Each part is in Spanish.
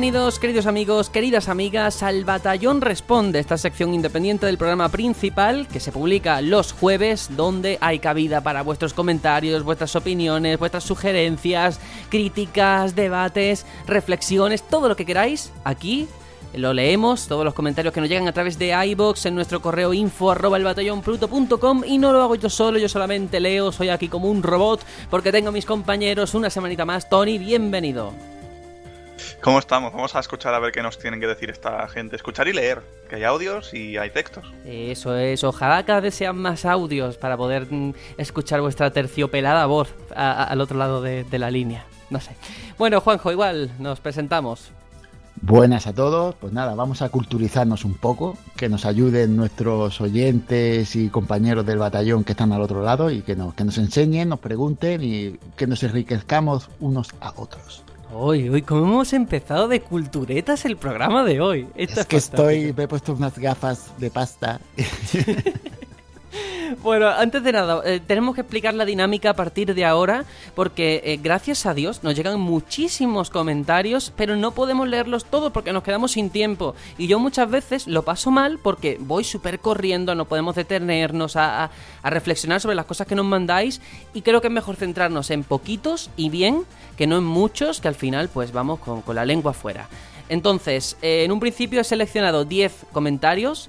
Bienvenidos, queridos amigos, queridas amigas, al Batallón Responde, esta sección independiente del programa principal que se publica los jueves, donde hay cabida para vuestros comentarios, vuestras opiniones, vuestras sugerencias, críticas, debates, reflexiones, todo lo que queráis aquí lo leemos, todos los comentarios que nos llegan a través de iBox en nuestro correo info arroba el y no lo hago yo solo, yo solamente leo, soy aquí como un robot porque tengo a mis compañeros una semanita más. Tony, bienvenido. ¿Cómo estamos? Vamos a escuchar a ver qué nos tienen que decir esta gente. Escuchar y leer, que hay audios y hay textos. Eso es, ojalá cada vez sean más audios para poder mm, escuchar vuestra terciopelada voz al otro lado de la línea. No sé. Bueno, Juanjo, igual nos presentamos. Buenas a todos, pues nada, vamos a culturizarnos un poco, que nos ayuden nuestros oyentes y compañeros del batallón que están al otro lado y que nos, que nos enseñen, nos pregunten y que nos enriquezcamos unos a otros. Uy, uy, ¿cómo hemos empezado de culturetas el programa de hoy? es que estoy, me he puesto unas gafas de pasta. Bueno, antes de nada, eh, tenemos que explicar la dinámica a partir de ahora, porque eh, gracias a Dios nos llegan muchísimos comentarios, pero no podemos leerlos todos porque nos quedamos sin tiempo. Y yo muchas veces lo paso mal porque voy súper corriendo, no podemos detenernos a, reflexionar sobre las cosas que nos mandáis, y creo que es mejor centrarnos en poquitos y bien, que no en muchos, que al final pues vamos con, la lengua afuera. Entonces, eh, en un principio he seleccionado 10 comentarios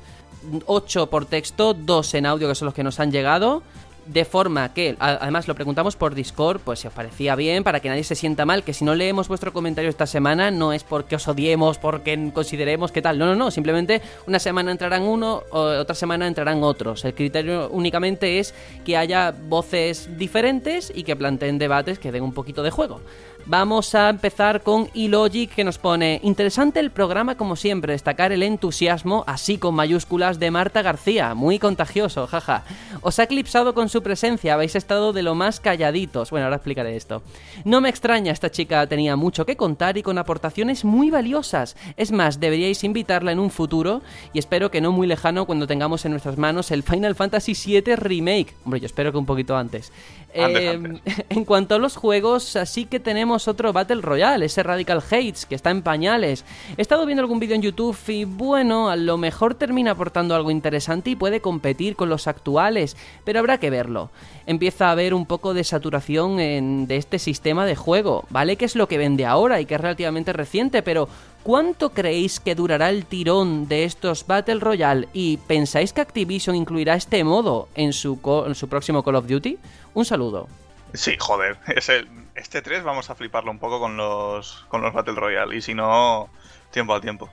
8 por texto, 2 en audio, que son los que nos han llegado. De forma que, además lo preguntamos por Discord, pues si os parecía bien, para que nadie se sienta mal, que si no leemos vuestro comentario esta semana no es porque os odiemos, porque consideremos que tal, no, no, no, simplemente una semana entrarán uno, otra semana entrarán otros. El criterio únicamente es que haya voces diferentes y que planteen debates que den un poquito de juego. Vamos a empezar con eLogic que nos pone interesante el programa como siempre, destacar el entusiasmo, así con mayúsculas, de Marta García, muy contagioso, jaja. Os ha eclipsado con su presencia, habéis estado de lo más calladitos. Bueno, ahora explicaré esto. No me extraña, esta chica tenía mucho que contar y con aportaciones muy valiosas. Es más, deberíais invitarla en un futuro y espero que no muy lejano cuando tengamos en nuestras manos el Final Fantasy VII Remake. Hombre, yo espero que un poquito antes. Em, en cuanto a los juegos, así que tenemos otro Battle Royale, ese Radical Hates, que está en pañales. He estado viendo algún vídeo en YouTube y bueno, a lo mejor termina aportando algo interesante y puede competir con los actuales, pero habrá que verlo. Empieza a haber un poco de saturación de este sistema de juego, ¿vale? Que es lo que vende ahora y que es relativamente reciente, pero ¿Cuánto creéis que durará el tirón de estos Battle Royale? ¿Y pensáis que Activision incluirá este modo en su, en su próximo Call of Duty? Un saludo. Sí, joder, es el, este 3 vamos a fliparlo un poco con los, con los Battle Royale y si no, tiempo al tiempo.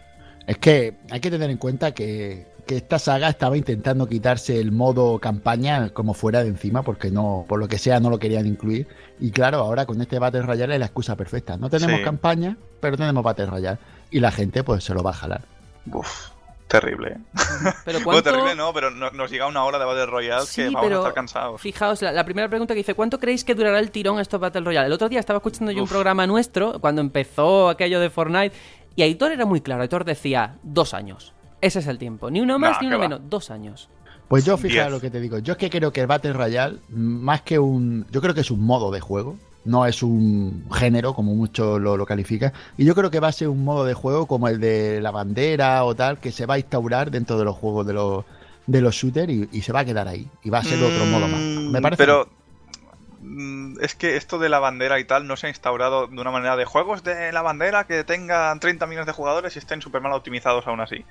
Es que hay que tener en cuenta que, que, esta saga estaba intentando quitarse el modo campaña como fuera de encima porque no, por lo que sea, no lo querían incluir. Y claro, ahora con este Battle Royale es la excusa perfecta. No tenemos campaña, pero tenemos Battle Royale y la gente pues se lo va a jalar. Uf, terrible. Pero terrible no, pero nos llega una hora de Battle Royale que vamos a estar cansados. Fijaos, la, primera pregunta que dice, ¿cuánto creéis que durará el tirón estos Battle Royale? El otro día estaba escuchando yo un programa nuestro, cuando empezó aquello de Fortnite, y Aitor era muy claro, Aitor decía, dos años. Ese es el tiempo, ni uno más ni uno menos, dos años. Pues yo, fíjate lo que te digo, yo es que creo que el Battle Royale, más que un... Yo creo que es un modo de juego, no es un género como mucho lo, lo califica. Y yo creo que va a ser un modo de juego como el de la bandera o tal, que se va a instaurar dentro de los juegos de los, de los shooters y, se va a quedar ahí. Y va a ser otro modo más. Me parece. Pero mm, es que esto de la bandera y tal no se ha instaurado de una manera de juegos de la bandera que tengan 30 millones de jugadores y estén súper mal optimizados aún así.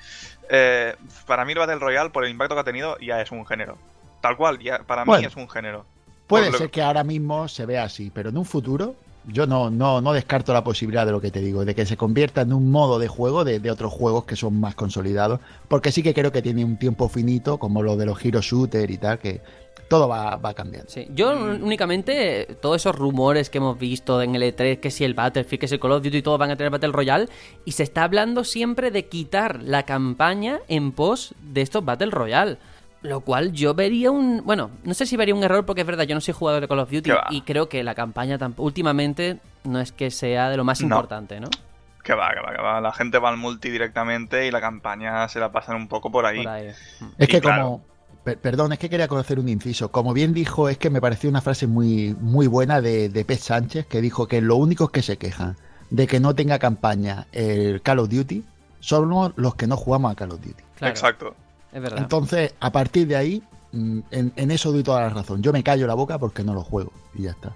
Eh, para mí el Battle Royale, por el impacto que ha tenido, ya es un género. Tal cual, ya para mí es un género. Puede ser que ahora mismo se vea así, pero en un futuro yo no, no, no descarto la posibilidad de lo que te digo, de que se convierta en un modo de juego de, otros juegos que son más consolidados, porque sí que creo que tiene un tiempo finito, como lo de los Hero Shooter y tal, que todo va, va a cambiar. Sí. Yo únicamente, todos esos rumores que hemos visto en el E3, que si el Battlefield, que si el Call of Duty, todos van a tener Battle Royale, y se está hablando siempre de quitar la campaña en pos de estos Battle Royale. Lo cual yo vería un. Bueno, no sé si vería un error porque es verdad, yo no soy jugador de Call of Duty y creo que la campaña últimamente no es que sea de lo más importante, ¿no? Que va, que va, que va. La gente va al multi directamente y la campaña se la pasan un poco por ahí. Es que como. perdón, es que quería conocer un inciso. Como bien dijo, es que me pareció una frase muy, muy buena de, de Pez Sánchez que dijo que lo único es que se quejan. de que no tenga campaña el Call of Duty somos los que no jugamos a Call of Duty. Exacto. Es verdad. Entonces, a partir de ahí, mm, en, en eso doy toda la razón. Yo me callo la boca porque no lo juego y ya está.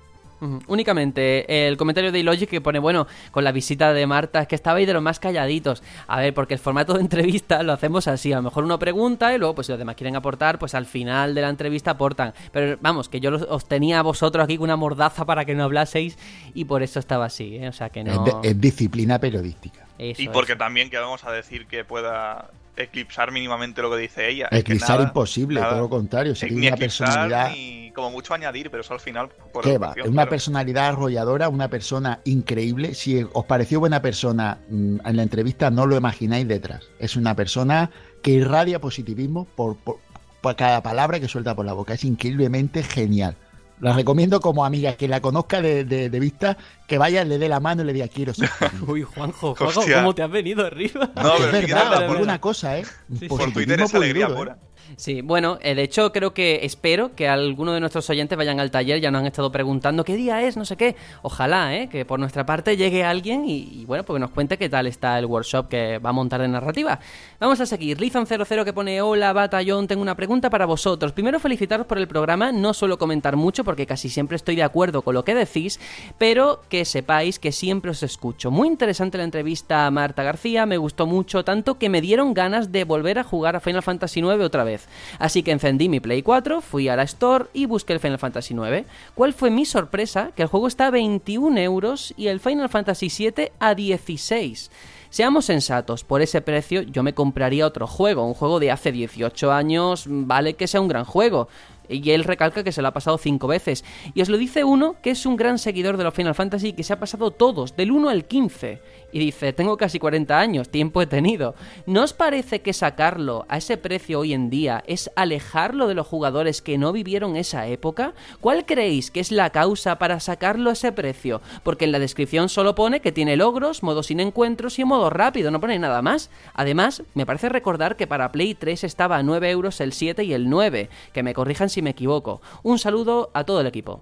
Únicamente el comentario de Ilogic que pone, bueno, con la visita de Marta, es que estabais de los más calladitos. A ver, porque el formato de entrevista lo hacemos así. A lo mejor uno pregunta y luego, pues si los demás quieren aportar, pues al final de la entrevista aportan. Pero vamos, que yo los- os tenía a vosotros aquí con una mordaza para que no hablaseis y por eso estaba así, ¿eh? O sea que no. Es, de- es disciplina periodística. Eso Y porque es. también que vamos a decir que pueda eclipsar mínimamente lo que dice ella. Eclipsar nada, imposible, nada. todo lo contrario. Si Ni tiene una personalidad. ni como mucho añadir, pero eso al final. Por ¿Qué va? una claro. personalidad arrolladora, una persona increíble. Si os pareció buena persona mm, en la entrevista, no lo imagináis detrás. Es una persona que irradia positivismo por, por- por cada palabra que suelta por la boca. Es increíblemente genial. La recomiendo como amiga, que la conozca de, de- de vista, que vaya, le dé la mano y le diga quiero ser. tu amigo". Uy, Juanjo, Juanjo, Hostia. ¿cómo te has venido arriba? No, es pero verdad, es os verdad. digo una cosa, ¿eh? sí. Por Twitter es alegría duro, ¿eh? pura. Sí, bueno, eh, de hecho creo que espero que alguno de nuestros oyentes vayan al taller, ya nos han estado preguntando qué día es, no sé qué. Ojalá, ¿eh? Que por nuestra parte llegue alguien y, bueno, pues nos cuente qué tal está el workshop que va a montar de narrativa. Vamos a seguir. Lizan00 que pone hola, batallón, tengo una pregunta para vosotros. Primero felicitaros por el programa, no suelo comentar mucho porque casi siempre estoy de acuerdo con lo que decís, pero que sepáis que siempre os escucho. Muy interesante la entrevista a Marta García, me gustó mucho, tanto que me dieron ganas de volver a jugar a Final Fantasy IX otra vez. Así que encendí mi Play 4, fui a la Store y busqué el Final Fantasy IX. ¿Cuál fue mi sorpresa? Que el juego está a 21 euros y el Final Fantasy VII a 16. Seamos sensatos, por ese precio yo me compraría otro juego, un juego de hace 18 años, vale que sea un gran juego. Y él recalca que se lo ha pasado cinco veces. Y os lo dice uno que es un gran seguidor de los Final Fantasy y que se ha pasado todos, del 1 al 15. Y dice, tengo casi 40 años, tiempo he tenido. ¿No os parece que sacarlo a ese precio hoy en día es alejarlo de los jugadores que no vivieron esa época? ¿Cuál creéis que es la causa para sacarlo a ese precio? Porque en la descripción solo pone que tiene logros, modo sin encuentros y modo rápido, no pone nada más. Además, me parece recordar que para Play 3 estaba a 9 euros el 7 y el 9, que me corrijan si me equivoco. Un saludo a todo el equipo.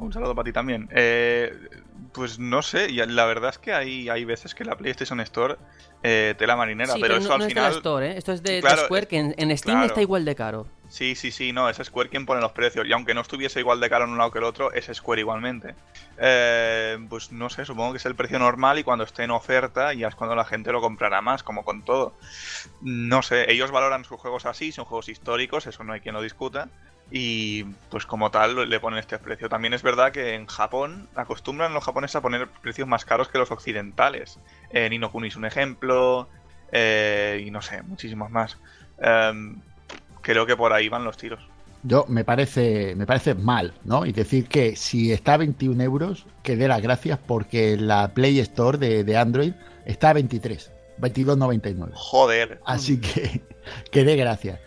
Un saludo para ti también. Eh, pues no sé, y la verdad es que hay, hay veces que la PlayStation Store eh, tela marinera, Sí, pero, no, eso no al es final. de la Store, ¿eh? Esto es de, Square, que en, en Steam claro. está igual de caro. Sí, sí, sí, no, es Square quien pone los precios. Y aunque no estuviese igual de caro en un lado que el otro, es Square igualmente. Eh, pues no sé, supongo que es el precio normal y cuando esté en oferta ya es cuando la gente lo comprará más, como con todo. No sé, ellos valoran sus juegos así, son juegos históricos, eso no hay quien lo discuta. Y pues como tal le ponen este precio. También es verdad que en Japón acostumbran los japoneses a poner precios más caros que los occidentales. Eh, Nino Kuni es un ejemplo. eh, y no sé, muchísimos más. Em, creo que por ahí van los tiros. Yo me parece, me parece mal, ¿no? Y decir que si está a 21 euros, que dé las gracias porque la Play Store de, de Android está a 23, 22.99. Joder. Así que que dé gracias.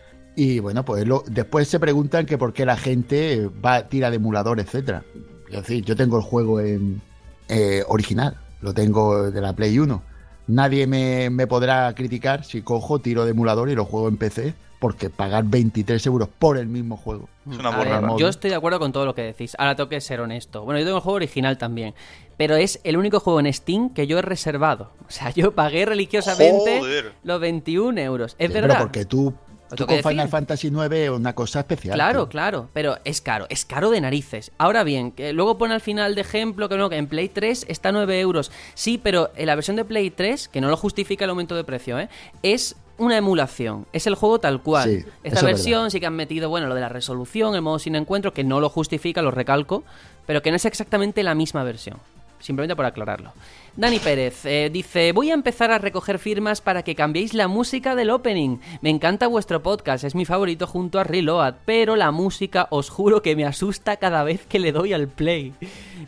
Y bueno, pues lo- después se preguntan que por qué la gente va tira de emulador, etcétera. Es decir, yo tengo el juego en eh, original, lo tengo de la Play 1. Nadie me, me podrá criticar si cojo, tiro de emulador y lo juego en PC, porque pagar 23 euros por el mismo juego. Es una ver, yo estoy de acuerdo con todo lo que decís. Ahora tengo que ser honesto. Bueno, yo tengo el juego original también. Pero es el único juego en Steam que yo he reservado. O sea, yo pagué religiosamente Joder. los 21 euros. Es Sí, verdad. Pero porque tú, tú con Final. Fantasy 9 es una cosa especial. Claro, tío. claro, pero es caro, es caro de narices. Ahora bien, que luego pone al final de ejemplo que no, que en Play 3 está a 9 euros. Sí, pero en la versión de Play 3, que no lo justifica el aumento de precio, ¿eh? es una emulación, es el juego tal cual. Sí, Esta es versión sí que han metido, bueno, lo de la resolución, el modo sin encuentro, que no lo justifica, lo recalco, pero que no es exactamente la misma versión. Simplemente por aclararlo. Dani Pérez eh, dice: Voy a empezar a recoger firmas para que cambiéis la música del opening. Me encanta vuestro podcast, es mi favorito junto a Reload, pero la música os juro que me asusta cada vez que le doy al play.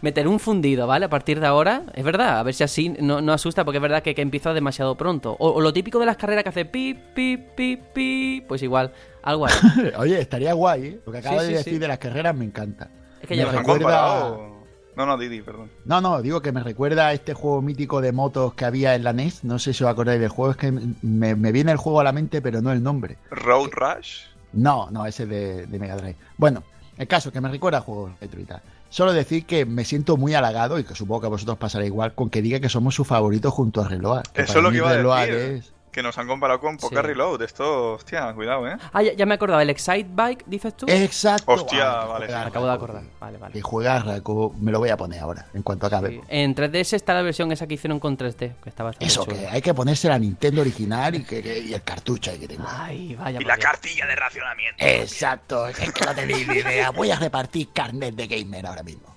Meter un fundido, ¿vale? A partir de ahora, es verdad, a ver si así no, no asusta, porque es verdad que, que empieza demasiado pronto. O, o lo típico de las carreras que hace pi, pi, pi, pi, pues igual, algo así. Oye, estaría guay, ¿eh? Lo que acaba Sí, de sí, decir sí. de las carreras me encanta. Es que Me ya ¿Nos han recuerda- comparado? No, no, Didi, perdón. No, no, digo que me recuerda a este juego mítico de motos que había en la NES. No sé si os acordáis del juego, es que me, me viene el juego a la mente, pero no el nombre. Road Rush. No, no, ese de, de Mega Drive. Bueno, el caso que me recuerda a juegos retro y tal. Solo decir que me siento muy halagado y que supongo que a vosotros pasará igual con que diga que somos su favorito junto a Reload. Eso es lo que iba a Reload decir. es- Que nos han comparado con Poker Sí. Reload. Esto, hostia, cuidado, ¿eh? Ah, ya, ya me acordaba, el Excite Bike, dices tú. Exacto. Hostia, Ah, vale, juega acabo de acordar. Vale, vale. Que juega Raco, me lo voy a poner ahora, en cuanto acabe. Sí. En 3DS está la versión esa que hicieron con 3D, que bastante Eso, que hay que ponerse la Nintendo original y, que, que- y el cartucho hay que tener. Ay, vaya. Y la cartilla de racionamiento. Exacto, es que no tenéis ni idea. Voy a repartir carnet de gamer ahora mismo.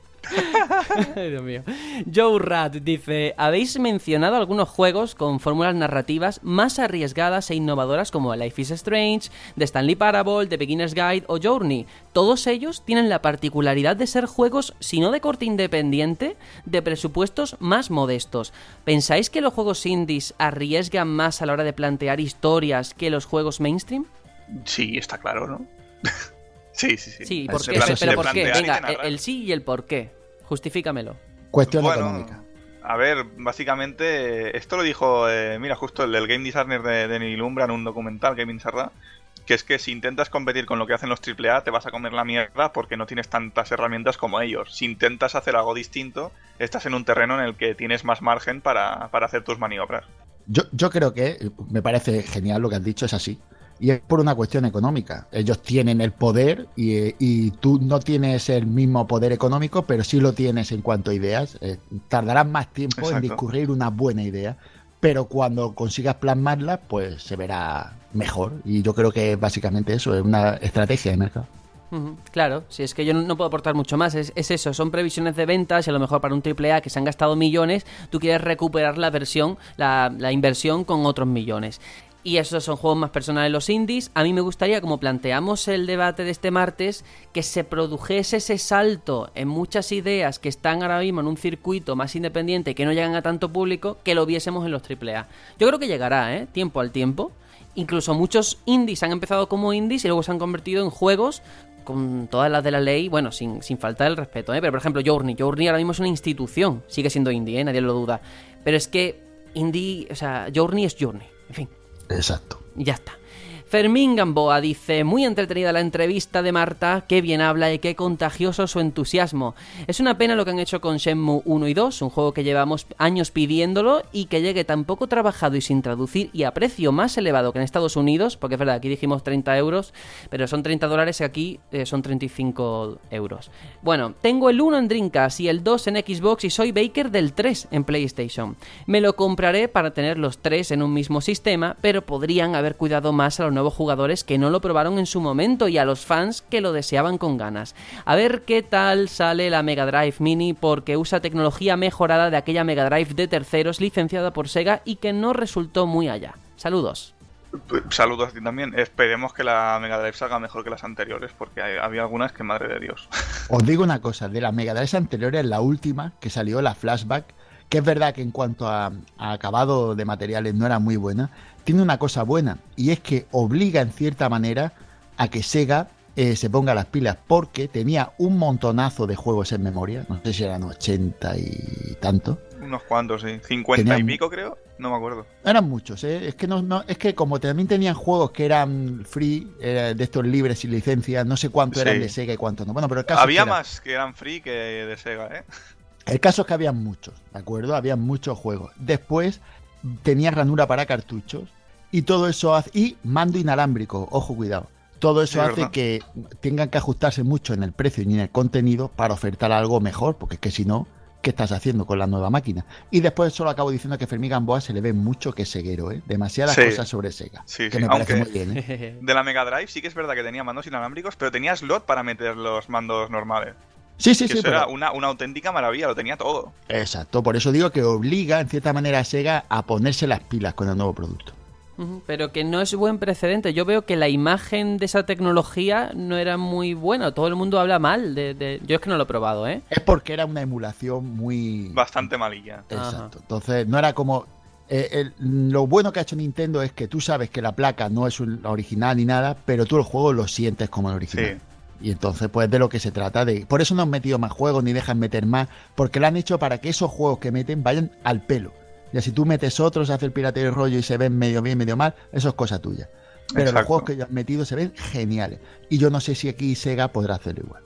Ay, Dios mío. Joe Rat dice: Habéis mencionado algunos juegos con fórmulas narrativas más arriesgadas e innovadoras como Life is Strange, The Stanley Parable, The Beginner's Guide o Journey. Todos ellos tienen la particularidad de ser juegos, si no de corte independiente, de presupuestos más modestos. ¿Pensáis que los juegos indies arriesgan más a la hora de plantear historias que los juegos mainstream? Sí, está claro, ¿no? sí, sí, sí. Sí, ¿por qué? Pero, pero ¿por qué? Venga, el sí y el por qué. Justifícamelo. Cuestión Bueno, económica. A ver, básicamente, esto lo dijo, eh, mira, justo el del game designer de, de Nilumbra en un documental, Gaming Sarra, que es que si intentas competir con lo que hacen los AAA, te vas a comer la mierda porque no tienes tantas herramientas como ellos. Si intentas hacer algo distinto, estás en un terreno en el que tienes más margen para, para hacer tus maniobras. Yo, yo creo que eh, me parece genial lo que has dicho, es así. Y es por una cuestión económica. Ellos tienen el poder y, eh, y tú no tienes el mismo poder económico, pero sí lo tienes en cuanto a ideas. Eh, tardarás más tiempo en discurrir una buena idea, pero cuando consigas plasmarla, pues se verá mejor. Y yo creo que es básicamente eso, es una estrategia de mercado. Claro, si es que yo no, no puedo aportar mucho más, es, es eso, son previsiones de ventas y a lo mejor para un AAA que se han gastado millones, tú quieres recuperar la versión, la, la inversión con otros millones. Y esos son juegos más personales los indies. A mí me gustaría, como planteamos el debate de este martes, que se produjese ese salto en muchas ideas que están ahora mismo en un circuito más independiente que no llegan a tanto público, que lo viésemos en los AAA. Yo creo que llegará, ¿eh? Tiempo al tiempo. Incluso muchos indies han empezado como indies y luego se han convertido en juegos con todas las de la ley, bueno, sin, sin faltar el respeto, ¿eh? Pero por ejemplo, Journey. Journey ahora mismo es una institución, sigue siendo indie, ¿eh? Nadie lo duda. Pero es que indie, o sea, Journey es Journey. En fin, Exacto. ya está. Fermín Gamboa dice, muy entretenida la entrevista de Marta, qué bien habla y qué contagioso su entusiasmo. Es una pena lo que han hecho con Shenmue 1 y 2, un juego que llevamos años pidiéndolo y que llegue tan poco trabajado y sin traducir y a precio más elevado que en Estados Unidos, porque es verdad, aquí dijimos 30 euros, pero son 30 dólares y aquí eh, son 35 euros. Bueno, tengo el 1 en Dreamcast y el 2 en Xbox y soy Baker del 3 en PlayStation. Me lo compraré para tener los tres en un mismo sistema, pero podrían haber cuidado más a los nuevos jugadores que no lo probaron en su momento y a los fans que lo deseaban con ganas. A ver qué tal sale la Mega Drive Mini porque usa tecnología mejorada de aquella Mega Drive de terceros licenciada por Sega y que no resultó muy allá. Saludos. Saludos a ti también. Esperemos que la Mega Drive salga mejor que las anteriores, porque hay- había algunas que, madre de Dios. Os digo una cosa, de las Mega Drives anteriores, la última que salió, la Flashback, que es verdad que en cuanto a, a acabado de materiales no era muy buena, tiene una cosa buena, y es que obliga en cierta manera a que Sega eh, se ponga las pilas, porque tenía un montonazo de juegos en memoria, no sé si eran 80 y tanto. Unos cuantos, sí. 50 y Tenían- pico, creo. No me acuerdo. Eran muchos, ¿eh? es que no, no- es que como también tenían juegos que eran free, eh, de estos libres sin licencia, no sé cuánto eran de Sega y cuánto no. Bueno, pero el caso es que Había era- más que eran free que de Sega, ¿eh? El caso es que había muchos, ¿de acuerdo? Había muchos juegos. Después tenía ranura para cartuchos y todo eso hace. Y mando inalámbrico, ojo, cuidado. Todo eso Sí, hace verdad. que tengan que ajustarse mucho en el precio y en el contenido para ofertar algo mejor, porque es que si no, ¿qué estás haciendo con la nueva máquina? Y después solo acabo diciendo que Fermín Gamboa se le ve mucho que es ceguero, ¿eh? Demasiadas Sí. cosas sobre Sega. Sí, que sí, me parece aunque- muy bien, ¿eh? De la Mega Drive sí que es verdad que tenía mandos inalámbricos, pero tenía slot para meter los mandos normales. Sí, sí, que sí. eso pero- era una, una auténtica maravilla, lo tenía todo. Exacto, por eso digo que obliga en cierta manera a Sega a ponerse las pilas con el nuevo producto. Pero que no es buen precedente. Yo veo que la imagen de esa tecnología no era muy buena. Todo el mundo habla mal de... de- Yo es que no lo he probado, ¿eh? Es porque era una emulación muy... Bastante malilla. Exacto. Entonces, no era como. eh, el- lo bueno que ha hecho Nintendo es que tú sabes que la placa no es un- la original ni nada, pero tú el juego lo sientes como el original. Sí. Y entonces, pues de lo que se trata. de Por eso no han metido más juegos ni dejan meter más, porque lo han hecho para que esos juegos que meten vayan al pelo. Ya si tú metes otros, hace el pirateo y rollo y se ven medio bien, medio mal, eso es cosa tuya. Pero los juegos que ya han metido se ven geniales. Y yo no sé si aquí Sega podrá hacerlo igual.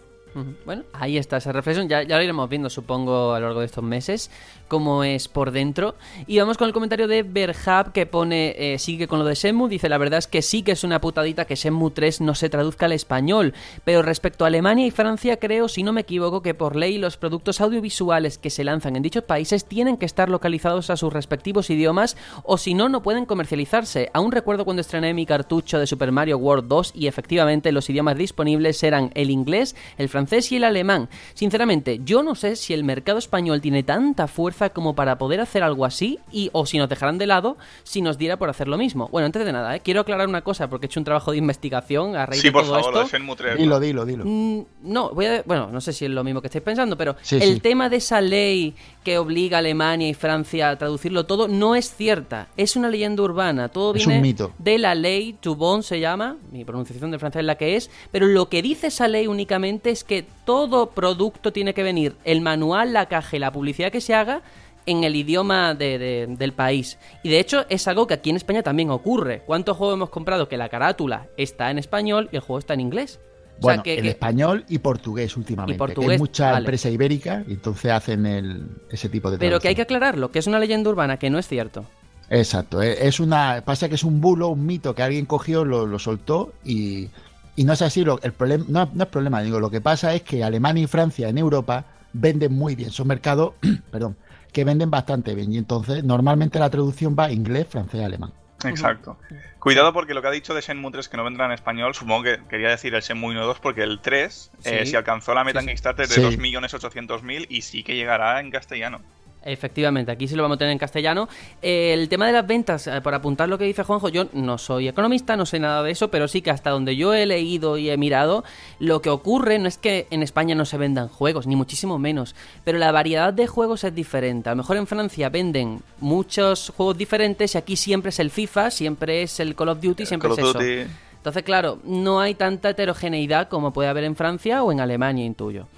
Bueno, ahí está esa reflexión. Ya, lo iremos viendo, supongo, a lo largo de estos meses, cómo es por dentro. Y vamos con el comentario de Berhab que pone, eh, sigue con lo de Shenmue. Dice, la verdad es que sí que es una putadita que Shenmue 3 no se traduzca al español. Pero respecto a Alemania y Francia, creo, si no me equivoco, que por ley los productos audiovisuales que se lanzan en dichos países tienen que estar localizados a sus respectivos idiomas o si no, no pueden comercializarse. Aún recuerdo cuando estrené mi cartucho de Super Mario World 2 y efectivamente los idiomas disponibles eran el inglés, el francés y el alemán. Sinceramente, yo no sé si el mercado español tiene tanta fuerza como para poder hacer algo así y o si nos dejarán de lado si nos diera por hacer lo mismo. Bueno, antes de nada, ¿eh? quiero aclarar una cosa porque he hecho un trabajo de investigación a raíz Sí, de por todo favor, lo esto. de Shenmue 3. Dilo, dilo, dilo. Mm, No, voy a, bueno, no sé si es lo mismo que estáis pensando, pero Sí, el sí. tema de esa ley que obliga a Alemania y Francia a traducirlo todo no es cierta. Es una leyenda urbana. Todo Es viene un mito. de la ley Toubon se llama, mi pronunciación de francés es la que es, pero lo que dice esa ley únicamente es que todo producto tiene que venir, el manual, la caja y la publicidad que se haga en el idioma de- de- del país. Y de hecho es algo que aquí en España también ocurre. ¿Cuántos juegos hemos comprado que la carátula está en español y el juego está en inglés? O sea, Bueno, que- en que- español y portugués últimamente. Y portugués, hay mucha vale. empresa ibérica y entonces hacen el, ese tipo de Pero que hay que aclararlo, que es una leyenda urbana, que no es cierto. Exacto, e- es una pasa que es un bulo, un mito que alguien cogió, lo, lo soltó y, y no es así. Lo, el problema no, no es problema, digo, lo que pasa es que Alemania y Francia en Europa venden muy bien, son mercados, perdón, que venden bastante bien y entonces normalmente la traducción va inglés, francés, alemán. Exacto. Cuidado porque lo que ha dicho de Shenmue 3 que no vendrá en español, supongo que quería decir el Shenmue 1 2 porque el 3 eh, si alcanzó la meta Sí, en sí. Kickstarter de Sí. 2.800.000 y sí que llegará en castellano. Efectivamente, aquí sí lo vamos a tener en castellano. Eh, el tema de las ventas, eh, por apuntar lo que dice Juanjo, yo no soy economista, no sé nada de eso, pero sí que hasta donde yo he leído y he mirado, lo que ocurre no es que en España no se vendan juegos, ni muchísimo menos, pero la variedad de juegos es diferente. A lo mejor en Francia venden muchos juegos diferentes y aquí siempre es el FIFA, siempre es el Call of Duty, siempre es eso. Duty. Entonces, claro, no hay tanta heterogeneidad como puede haber en Francia o en Alemania, intuyo.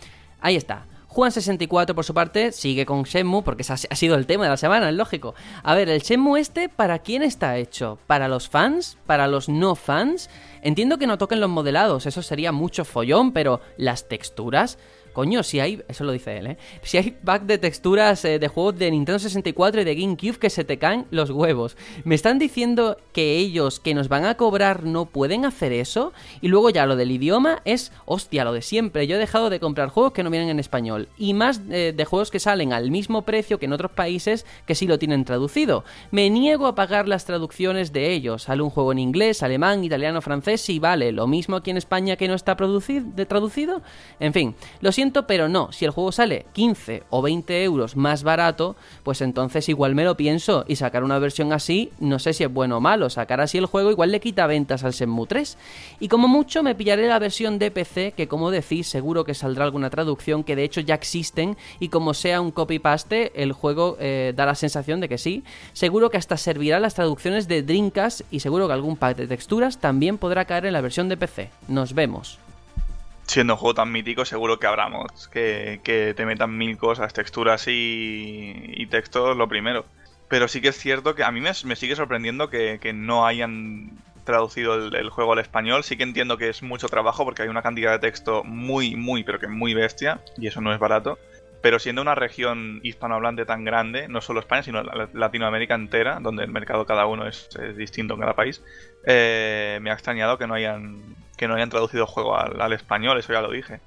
Ahí está. Juan64, por su parte, sigue con Shenmue, porque ese ha sido el tema de la semana, es lógico. A ver, ¿el Shenmue este para quién está hecho? ¿Para los fans? ¿Para los no fans? Entiendo que no toquen los modelados, eso sería mucho follón, pero las texturas... Coño, si hay, eso lo dice él, ¿eh? Si hay pack de texturas eh, de juegos de Nintendo 64 y de GameCube que se te caen los huevos. ¿Me están diciendo que ellos que nos van a cobrar no pueden hacer eso? Y luego ya lo del idioma es, hostia, lo de siempre. Yo he dejado de comprar juegos que no vienen en español. Y más eh, de juegos que salen al mismo precio que en otros países que sí lo tienen traducido. Me niego a pagar las traducciones de ellos. Sale un juego en inglés, alemán, italiano, francés y vale. Lo mismo aquí en España que no está de traducido. En fin, lo siento, pero no. Si el juego sale 15 o 20 euros más barato, pues entonces igual me lo pienso. Y sacar una versión así, no sé si es bueno o malo. Sacar así el juego igual le quita ventas al Shenmue 3. Y como mucho me pillaré la versión de PC, que como decís, seguro que saldrá alguna traducción, que de hecho ya existen. Y como sea un copy-paste, el juego eh, da la sensación de que sí. Seguro que hasta servirá las traducciones de Dreamcast y seguro que algún pack de texturas también podrá caer en la versión de PC. Nos vemos. Siendo un juego tan mítico, seguro que habrá mods que, que te metan mil cosas, texturas y, y textos, lo primero. Pero sí que es cierto que a mí me, me sigue sorprendiendo que, que no hayan traducido el, juego al español. Sí que entiendo que es mucho trabajo porque hay una cantidad de texto muy, muy, pero que muy bestia, y eso no es barato. Pero siendo una región hispanohablante tan grande, no solo España, sino la- Latinoamérica entera, donde el mercado cada uno es, es distinto en cada país, eh, me ha extrañado que no hayan que no hayan traducido el juego al, al español, eso ya lo dije.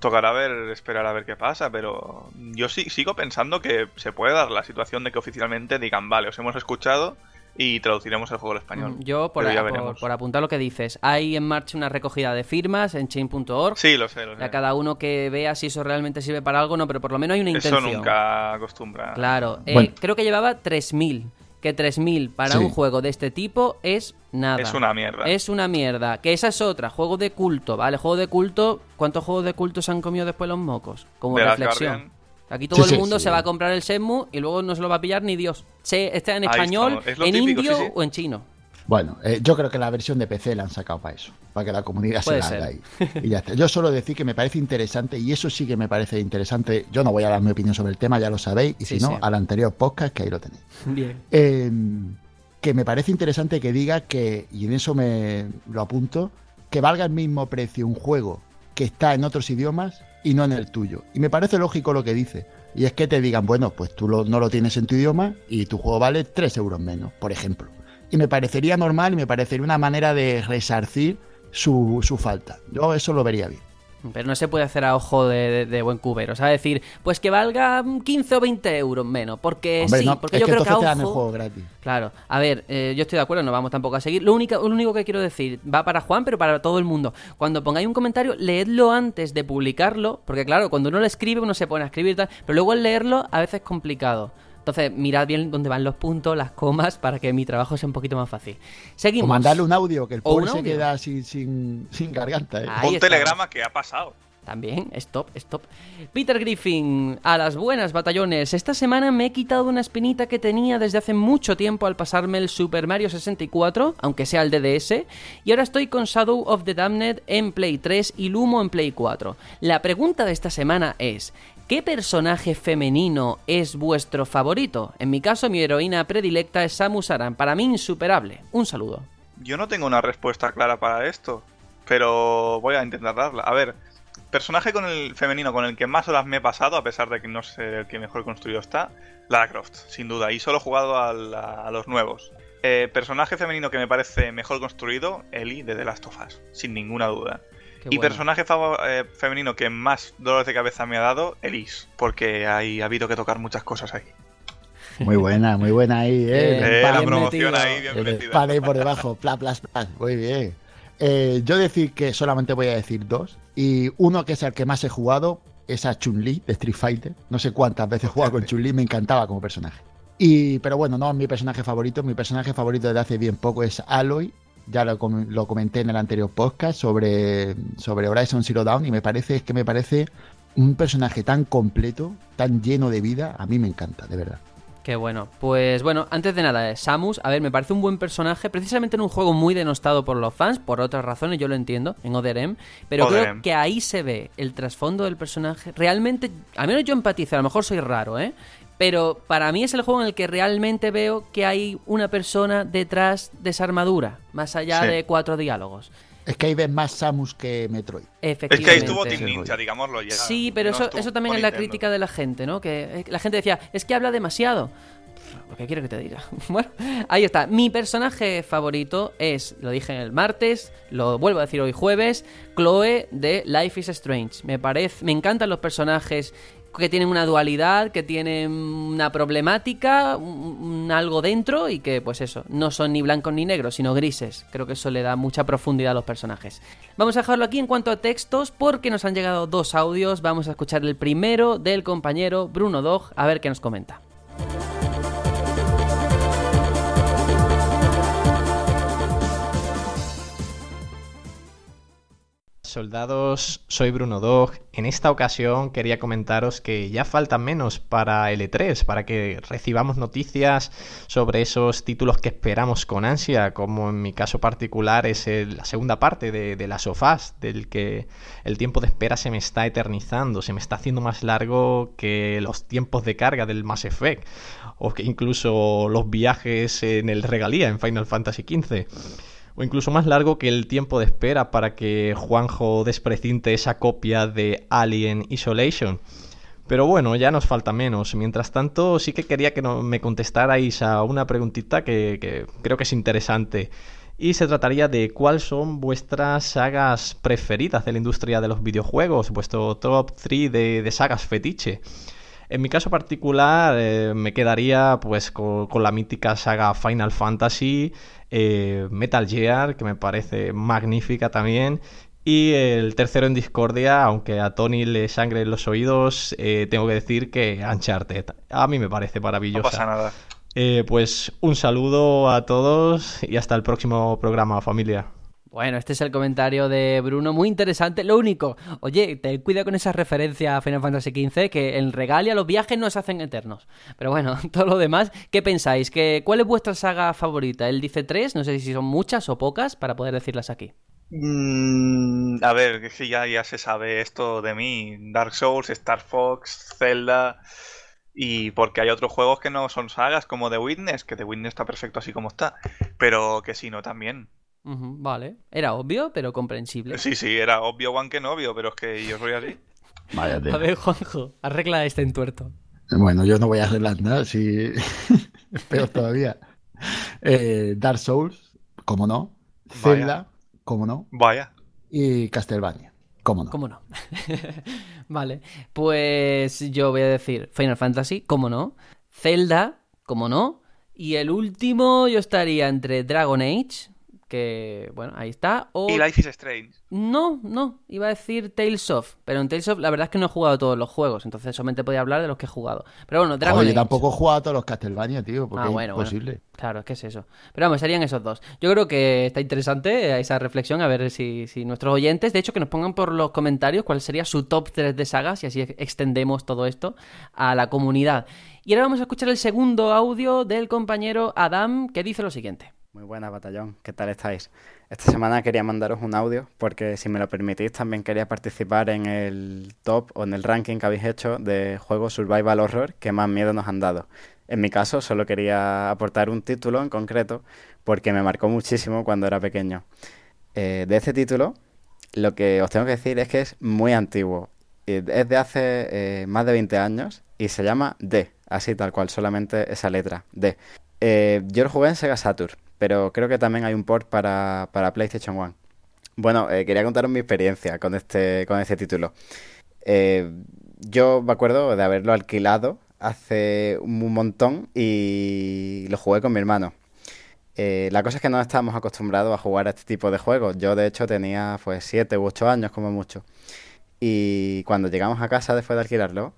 Tocará ver, esperar a ver qué pasa, pero yo sí, sigo pensando que se puede dar la situación de que oficialmente digan, vale, os hemos escuchado y traduciremos el juego al español. Mm, Yo, por, ya por- veremos. por apuntar lo que dices, hay en marcha una recogida de firmas en chain.org. Sí, lo sé, lo sé. A cada uno que vea si eso realmente sirve para algo, no, pero por lo menos hay una Eso intención. nunca acostumbra. Claro, eh, Bueno. creo que llevaba 3.000. Que 3.000 para Sí. un juego de este tipo es nada. Es una mierda. Es una mierda. Que esa es otra. Juego de culto, ¿vale? Juego de culto. ¿Cuántos juegos de culto se han comido después los mocos? Como reflexión. Aquí todo Sí, el mundo sí. se va a comprar el Shenmue y luego no se lo va a pillar ni Dios. Se, está en español. Es en típico, indio sí, sí. o en chino. Bueno, eh, yo creo que la versión de PC la han sacado para eso, para que la comunidad Puede se la haga ahí. Y ya está. Yo solo decir que me parece interesante, y eso sí que me parece interesante. Yo no voy a dar mi opinión sobre el tema, ya lo sabéis, y Sí, si no, sí. al anterior podcast, que ahí lo tenéis. Bien. Eh, que me parece interesante que diga que, y en eso me lo apunto, que valga el mismo precio un juego que está en otros idiomas y no en el tuyo. Y me parece lógico lo que dice. Y es que te digan, bueno, pues tú no lo tienes en tu idioma y tu juego vale 3 euros menos, por ejemplo. Y me parecería normal y me parecería una manera de resarcir su, su falta. Yo eso lo vería bien. Pero no se puede hacer a ojo de, buen cubero. O sea, decir, pues que valga 15 o 20 euros menos. Porque sí, porque yo creo que a ojo... el juego gratis. Claro. A ver, eh, yo estoy de acuerdo, no vamos tampoco a seguir. Lo único, lo único que quiero decir, va para Juan, pero para todo el mundo. Cuando pongáis un comentario, leedlo antes de publicarlo. Porque claro, cuando uno lo escribe, uno se pone a escribir y tal. Pero luego el leerlo a veces es complicado. Entonces, mirad bien dónde van los puntos, las comas, para que mi trabajo sea un poquito más fácil. Seguimos. O mandarle un audio, que el pobre se queda sin, sin, garganta. ¿eh? Un telegrama que ha pasado. También, stop, stop. Peter Griffin, a las buenas batallones. Esta semana me he quitado una espinita que tenía desde hace mucho tiempo al pasarme el Super Mario 64, aunque sea el DDS, y ahora estoy con Shadow of the Damned en Play 3 y Lumo en Play 4. La pregunta de esta semana es, ¿Qué personaje femenino es vuestro favorito? En mi caso, mi heroína predilecta es Samus Aran, para mí insuperable. Un saludo. Yo no tengo una respuesta clara para esto, pero voy a intentar darla. A ver, personaje con el femenino con el que más horas me he pasado, a pesar de que no sé el que mejor construido está, Lara Croft, sin duda. Y solo he jugado a, los nuevos. Eh, personaje femenino que me parece mejor construido, Ellie de The Last of Us, sin ninguna duda. Y personaje eh, femenino que más dolores de cabeza me ha dado, Elise, porque hay, ha habido que tocar muchas cosas ahí. Muy buena, muy buena ahí, ¿eh? eh la promoción ahí, bien metida. ahí por debajo, pla, pla, pla. Muy bien. Eh, yo decir que solamente voy a decir dos. Y uno que es el que más he jugado es a Chun-Li de Street Fighter. No sé cuántas veces he jugado con Chun-Li, me encantaba como personaje. Y, pero bueno, no es mi personaje favorito. Mi personaje favorito desde hace bien poco es Aloy. Ya lo, comenté en el anterior podcast sobre, sobre Horizon Zero Dawn y me parece, es que me parece un personaje tan completo, tan lleno de vida. A mí me encanta, de verdad. Qué bueno. Pues bueno, antes de nada, eh, Samus, a ver, me parece un buen personaje, precisamente en un juego muy denostado por los fans, por otras razones, yo lo entiendo, en Oderem, pero creo que ahí se ve el trasfondo del personaje. Realmente, al menos yo empatizo, a lo mejor soy raro, ¿eh? Pero para mí es el juego en el que realmente veo que hay una persona detrás de esa armadura, más allá de cuatro diálogos. Es que ahí ves más Samus que Metroid. Efectivamente. Es que ahí estuvo Team Ninja, digámoslo ya. Sí, pero eso, eso también es la crítica de la gente, ¿no? Que la gente decía, es que habla demasiado. ¿Qué quiero que te diga? bueno, ahí está. Mi personaje favorito es, lo dije el martes, lo vuelvo a decir hoy jueves, Chloe de Life is Strange. Me parece, me encantan los personajes que tienen una dualidad, que tienen una problemática, algo dentro y que pues eso, no son ni blancos ni negros, sino grises. Creo que eso le da mucha profundidad a los personajes. Vamos a dejarlo aquí en cuanto a textos porque nos han llegado dos audios. Vamos a escuchar el primero del compañero Bruno Dog, a ver qué nos comenta. Soldados, soy Bruno Dog. En esta ocasión quería comentaros que ya faltan menos para el E3, para que recibamos noticias sobre esos títulos que esperamos con ansia, como en mi caso particular es la segunda parte de, de las sofás, del que el tiempo de espera se me está eternizando, se me está haciendo más largo que los tiempos de carga del Mass Effect, o que incluso los viajes en el regalía en Final Fantasy XV o incluso más largo que el tiempo de espera para que Juanjo desprecinte esa copia de Alien Isolation. Pero bueno, ya nos falta menos. Mientras tanto, sí que quería que me contestarais a una preguntita que, creo que es interesante. Y se trataría de cuáles son vuestras sagas preferidas de la industria de los videojuegos, vuestro top 3 de, sagas fetiche. En mi caso particular eh, me quedaría pues con, la mítica saga Final Fantasy, eh, Metal Gear, que me parece magnífica también. Y el tercero en discordia, aunque a Tony le sangre en los oídos, eh, tengo que decir que Uncharted. A mí me parece maravillosa. No pasa nada. Eh, pues un saludo a todos y hasta el próximo programa, familia. Bueno, este es el comentario de Bruno, muy interesante. Lo único, oye, ten cuidado con esa referencia a Final Fantasy XV, que en Regalia los viajes no se hacen eternos. Pero bueno, todo lo demás, ¿qué pensáis? ¿Que, ¿Cuál es vuestra saga favorita? Él dice tres, no sé si son muchas o pocas, para poder decirlas aquí. Mm, a ver, que ya, ya se sabe esto de mí. Dark Souls, Star Fox, Zelda... Y porque hay otros juegos que no son sagas como The Witness, que The Witness está perfecto así como está. Pero que si no, también Vale. Era obvio, pero comprensible. Sí, sí, era obvio Juan que no obvio, pero es que yo soy así. Vaya A ver, Juanjo, arregla este entuerto. Bueno, yo no voy a arreglar nada, si es peor todavía. Eh, Dark Souls, como no. Vaya. Zelda, como no. Vaya. Y Castlevania, como no. ¿Cómo no? vale, pues yo voy a decir Final Fantasy, ¿cómo no? Zelda, ¿cómo no? Y el último yo estaría entre Dragon Age, que bueno, ahí está, o... Y Life is Strange. No, no, iba a decir Tales of, pero en Tales of la verdad es que no he jugado todos los juegos, entonces solamente podía hablar de los que he jugado. Pero bueno, Dragon Oye, Age. tampoco he jugado a todos los Castlevania, tío, porque Ah, es bueno, bueno. imposible. Claro, es que es eso. Pero vamos, serían esos dos. Yo creo que está interesante esa reflexión, a ver si, si nuestros oyentes, de hecho, que nos pongan por los comentarios cuál sería su top 3 de sagas y así extendemos todo esto a la comunidad. Y ahora vamos a escuchar el segundo audio del compañero Adam, que dice lo siguiente. Muy buenas, batallón. ¿Qué tal estáis? Esta semana quería mandaros un audio porque, si me lo permitís, también quería participar en el top o en el ranking que habéis hecho de juegos Survival Horror que más miedo nos han dado. En mi caso, solo quería aportar un título en concreto porque me marcó muchísimo cuando era pequeño. Eh, de este título, lo que os tengo que decir es que es muy antiguo. Eh, Es de hace eh, más de 20 años y se llama D, así tal cual, solamente esa letra, D. Eh, yo lo jugué en Sega Saturn, pero creo que también hay un port para, para PlayStation 1. Bueno, eh, quería contaros mi experiencia con este, con este título. Eh, yo me acuerdo de haberlo alquilado hace un montón y lo jugué con mi hermano. Eh, la cosa es que no estábamos acostumbrados a jugar a este tipo de juegos. Yo, de hecho, tenía pues 7 u 8 años como mucho. Y cuando llegamos a casa después de alquilarlo,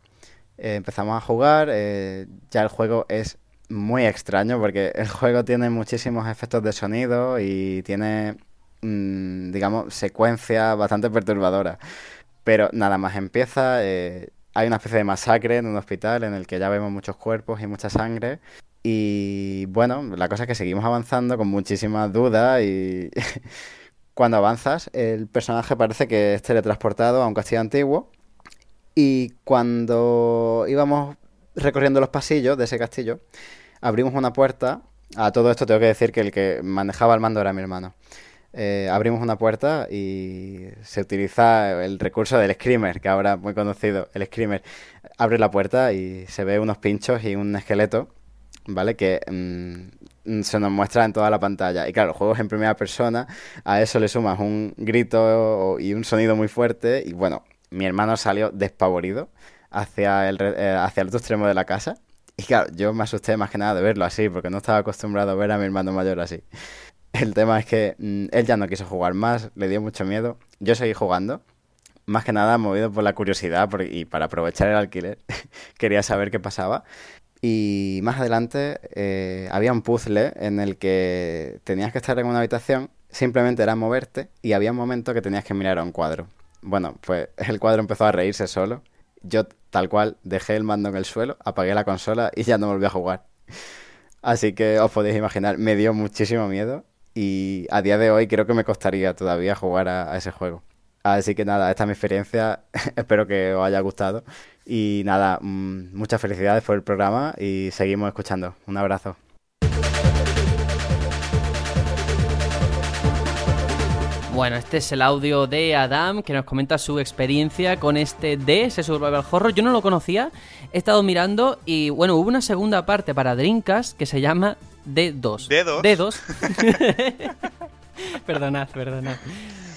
empezamos a jugar. ya el juego es muy extraño porque el juego tiene muchísimos efectos de sonido y tiene, mm, digamos, secuencias bastante perturbadoras. Pero nada más empieza, eh, hay una especie de masacre en un hospital en el que ya vemos muchos cuerpos y mucha sangre. Y bueno, la cosa es que seguimos avanzando con muchísimas dudas y cuando avanzas el personaje parece que es teletransportado a un castillo antiguo y cuando íbamos recorriendo los pasillos de ese castillo, abrimos una puerta. A todo esto tengo que decir que el que manejaba el mando era mi hermano. Eh, abrimos una puerta y se utiliza el recurso del screamer, que ahora muy conocido, el screamer. Abre la puerta y se ve unos pinchos y un esqueleto, ¿vale? Que mm, se nos muestra en toda la pantalla. Y claro, juegos en primera persona, a eso le sumas un grito y un sonido muy fuerte. Y bueno, mi hermano salió despavorido hacia el, eh, hacia el otro extremo de la casa. Y claro, yo me asusté más que nada de verlo así, porque no estaba acostumbrado a ver a mi hermano mayor así. El tema es que mm, él ya no quiso jugar más, le dio mucho miedo. Yo seguí jugando, más que nada movido por la curiosidad por- y para aprovechar el alquiler. Quería saber qué pasaba. Y más adelante eh, había un puzzle en el que tenías que estar en una habitación, simplemente era moverte y había un momento que tenías que mirar a un cuadro. Bueno, pues el cuadro empezó a reírse solo. Yo tal cual dejé el mando en el suelo, apagué la consola y ya no volví a jugar. Así que os podéis imaginar, me dio muchísimo miedo y a día de hoy creo que me costaría todavía jugar a, ese juego. Así que nada, esta es mi experiencia, espero que os haya gustado y nada, mm, muchas felicidades por el programa y seguimos escuchando. Un abrazo. Bueno, este es el audio de Adam que nos comenta su experiencia con este D, ese Survival Horror. Yo no lo conocía, he estado mirando y bueno, hubo una segunda parte para Dreamcast que se llama D2. ¿D2? D2. perdonad, perdonad.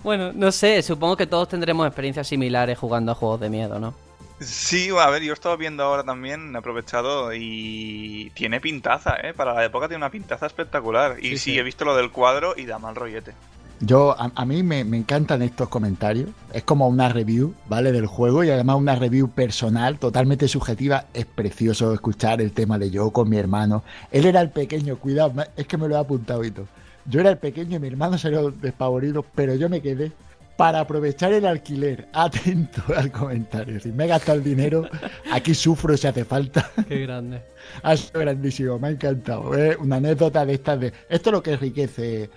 Bueno, no sé, supongo que todos tendremos experiencias similares jugando a juegos de miedo, ¿no? Sí, a ver, yo he estado viendo ahora también, he aprovechado y tiene pintaza, ¿eh? Para la época tiene una pintaza espectacular. Y Sí, sí, sí. he visto lo del cuadro y da mal rollete. Yo, a, a mí me, me encantan estos comentarios. Es como una review, ¿vale? Del juego y además una review personal, totalmente subjetiva. Es precioso escuchar el tema de yo con mi hermano. Él era el pequeño, cuidado, es que me lo he apuntado y todo. Yo era el pequeño y mi hermano salió despavorido, pero yo me quedé para aprovechar el alquiler. Atento al comentario. Si me he gastado el dinero, aquí sufro si hace falta. Qué grande. Ha sido grandísimo, me ha encantado. Es una anécdota de estas de. Esto es lo que enriquece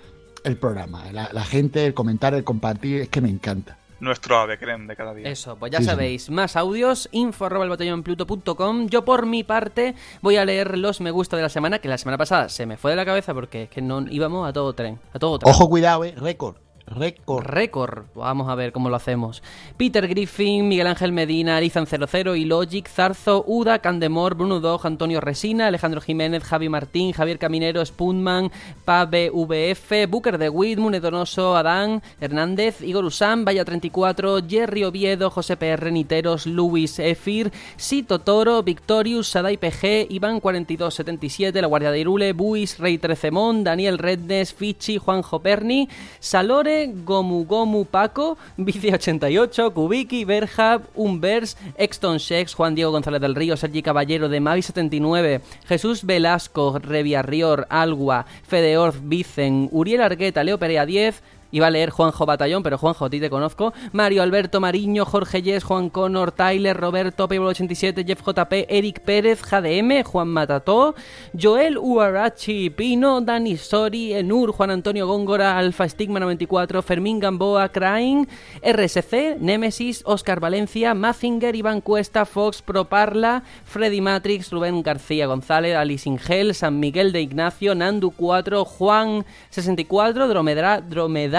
el programa. La, la gente, el comentar, el compartir, es que me encanta. nuestro ave creme de cada día. Eso, pues ya Sí, sí. sabéis, más audios, info arroba el batallón pluto.com. Yo por mi parte voy a leer los me gusta de la semana, que la semana pasada se me fue de la cabeza porque es que no íbamos a todo tren, a todo tren. Ojo, cuidado, eh. Récord. Récord. Récord. Vamos a ver cómo lo hacemos. Peter Griffin, Miguel Ángel Medina, Alizan00 y Logic, Zarzo, Uda, Candemor, Bruno Dog, Antonio Resina, Alejandro Jiménez, Javi Martín, Javier Caminero, Spunman, PABVF, Booker de Witt, Munedonoso, Adán, Hernández, Igor Usam, Vaya 34, Jerry Oviedo, José PR Niteros, Luis Efir, Sito Toro, Victorius, Sadai PG, Iván 4277, La Guardia de Irule, Buis, Rey Trecemón, Daniel Rednes, Fichi, Juanjo Perni, Salore, Gomu Gomu Paco, Vice88, Kubiki, Berhab, Unvers, Exton Shex, Juan Diego González del Río, Sergi Caballero de Mavi79, Jesús Velasco, Reviarrior, Algua, Fedeorz, Vicen, Uriel Argueta, Leo Perea 10, Iba a leer Juanjo Batallón, pero Juanjo, a ti te conozco. Mario Alberto Mariño, Jorge Yes, Juan Connor, Tyler, Roberto, Pablo87, Jeff JP, Eric Pérez, JDM, Juan Matató, Joel Uarachi Pino, Dani Sori, Enur, Juan Antonio Góngora, Alfa Stigma 94, Fermín Gamboa, Crying, RSC, Nemesis, Oscar Valencia, Mazinger, Iván Cuesta, Fox, Proparla, Freddy Matrix, Rubén García González, Alice Ingel, San Miguel de Ignacio, Nandu 4, Juan 64, Dromedra,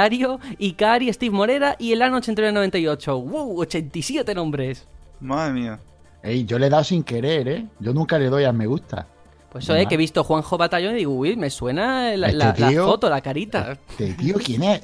Dromedario, Icari, Steve Morera y el ano 8998. ¡Wow! 87 nombres. Madre mía. Ey, yo le he dado sin querer, ¿eh? Yo nunca le doy a me gusta. Pues eso es que he visto Juanjo Batallón y digo, uy, me suena la, Este la- la tío- foto, la carita. Este tío, ¿quién es?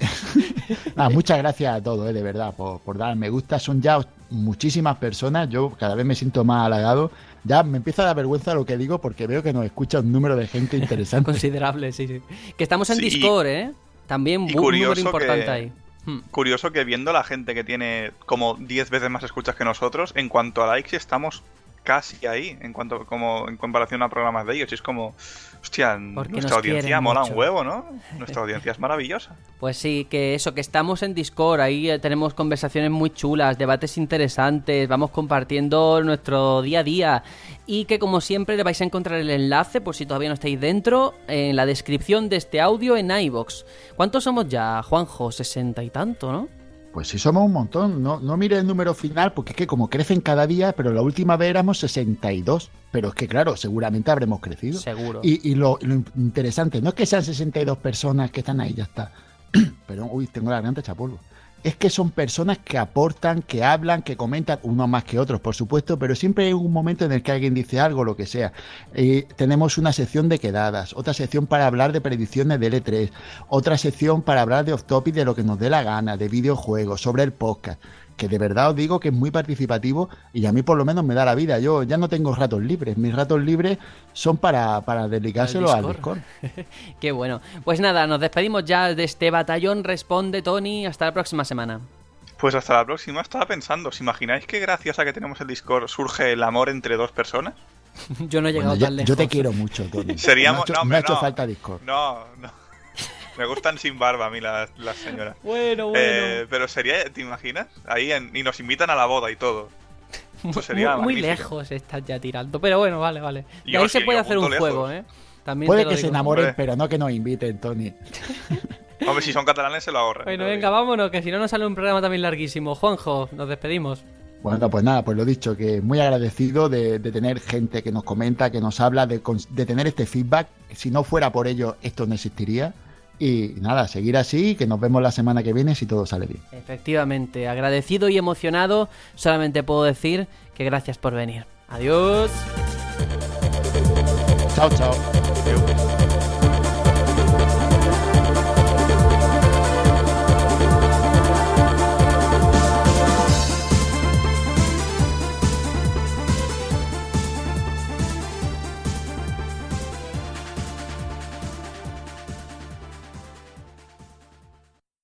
Nada, muchas gracias a todos, eh, de verdad, por, por dar me gusta. Son ya muchísimas personas. Yo cada vez me siento más halagado. Ya me empieza a dar vergüenza lo que digo porque veo que nos escucha un número de gente interesante. Considerable, sí, sí. Que estamos en Sí, Discord, ¿eh? También y curioso importante que- ahí. Hmm. Curioso que viendo la gente que tiene como 10 veces más escuchas que nosotros, en cuanto a likes estamos casi ahí, en cuanto como en comparación a programas de ellos. Y es como, hostia, nuestra audiencia mola mucho. un huevo, ¿no? Nuestra audiencia es maravillosa. Pues sí, que eso, que estamos en Discord, ahí eh, tenemos conversaciones muy chulas, debates interesantes, vamos compartiendo nuestro día a día y que como siempre le vais a encontrar el enlace, por si todavía no estáis dentro, en la descripción de este audio en iVoox. ¿Cuántos somos ya, Juanjo? Sesenta y tanto, ¿no? Pues sí, somos un montón. No, no mire el número final porque es que como crecen cada día, pero la última vez éramos 62. Pero es que claro, seguramente habremos crecido. Seguro. Y, y lo, lo interesante, no es que sean 62 personas que están ahí, ya está. Pero, uy, tengo la garganta hecha polvo. Es que son personas que aportan, que hablan, que comentan, unos más que otros, por supuesto, pero siempre hay un momento en el que alguien dice algo, lo que sea. Eh, tenemos una sección de quedadas, otra sección para hablar de predicciones del E3, otra sección para hablar de off-topic de lo que nos dé la gana, de videojuegos, sobre el podcast que de verdad os digo que es muy participativo y a mí por lo menos me da la vida. Yo ya no tengo ratos libres, mis ratos libres son para, para dedicárselos al Discord. Discord. Qué bueno. Pues nada, nos despedimos ya de este batallón. Responde, Tony. Hasta la próxima semana. Pues hasta la próxima, estaba pensando, ¿os imagináis que gracias a que tenemos el Discord surge el amor entre dos personas? Yo no he llegado Bueno, yo, tan lejos. yo te quiero mucho, Tony. Seríamos- me ha hecho, no, me hombre, ha hecho no. falta Discord. No, no. Me gustan sin barba a mí las, las señoras. Bueno, bueno. Eh, pero sería, ¿te imaginas? Ahí en- y nos invitan a la boda y todo. Eso sería muy, lejos estás ya tirando. Pero bueno, vale, vale. De Yo ahí sí, se puede hacer un juego. ¿eh? También Puede que se enamoren, Hombre. pero no que nos inviten, Tony. Hombre, si son catalanes se lo ahorran. Bueno, venga, digo. vámonos, que si no nos sale un programa también larguísimo. Juanjo, nos despedimos. Bueno, pues nada, pues lo dicho, que muy agradecido de, de tener gente que nos comenta, que nos habla, de, de tener este feedback. Si no fuera por ello, esto no existiría. Y nada, seguir así, que nos vemos la semana que viene si todo sale bien. Efectivamente, agradecido y emocionado, solamente puedo decir que gracias por venir. Adiós. Chao, chao. Adiós.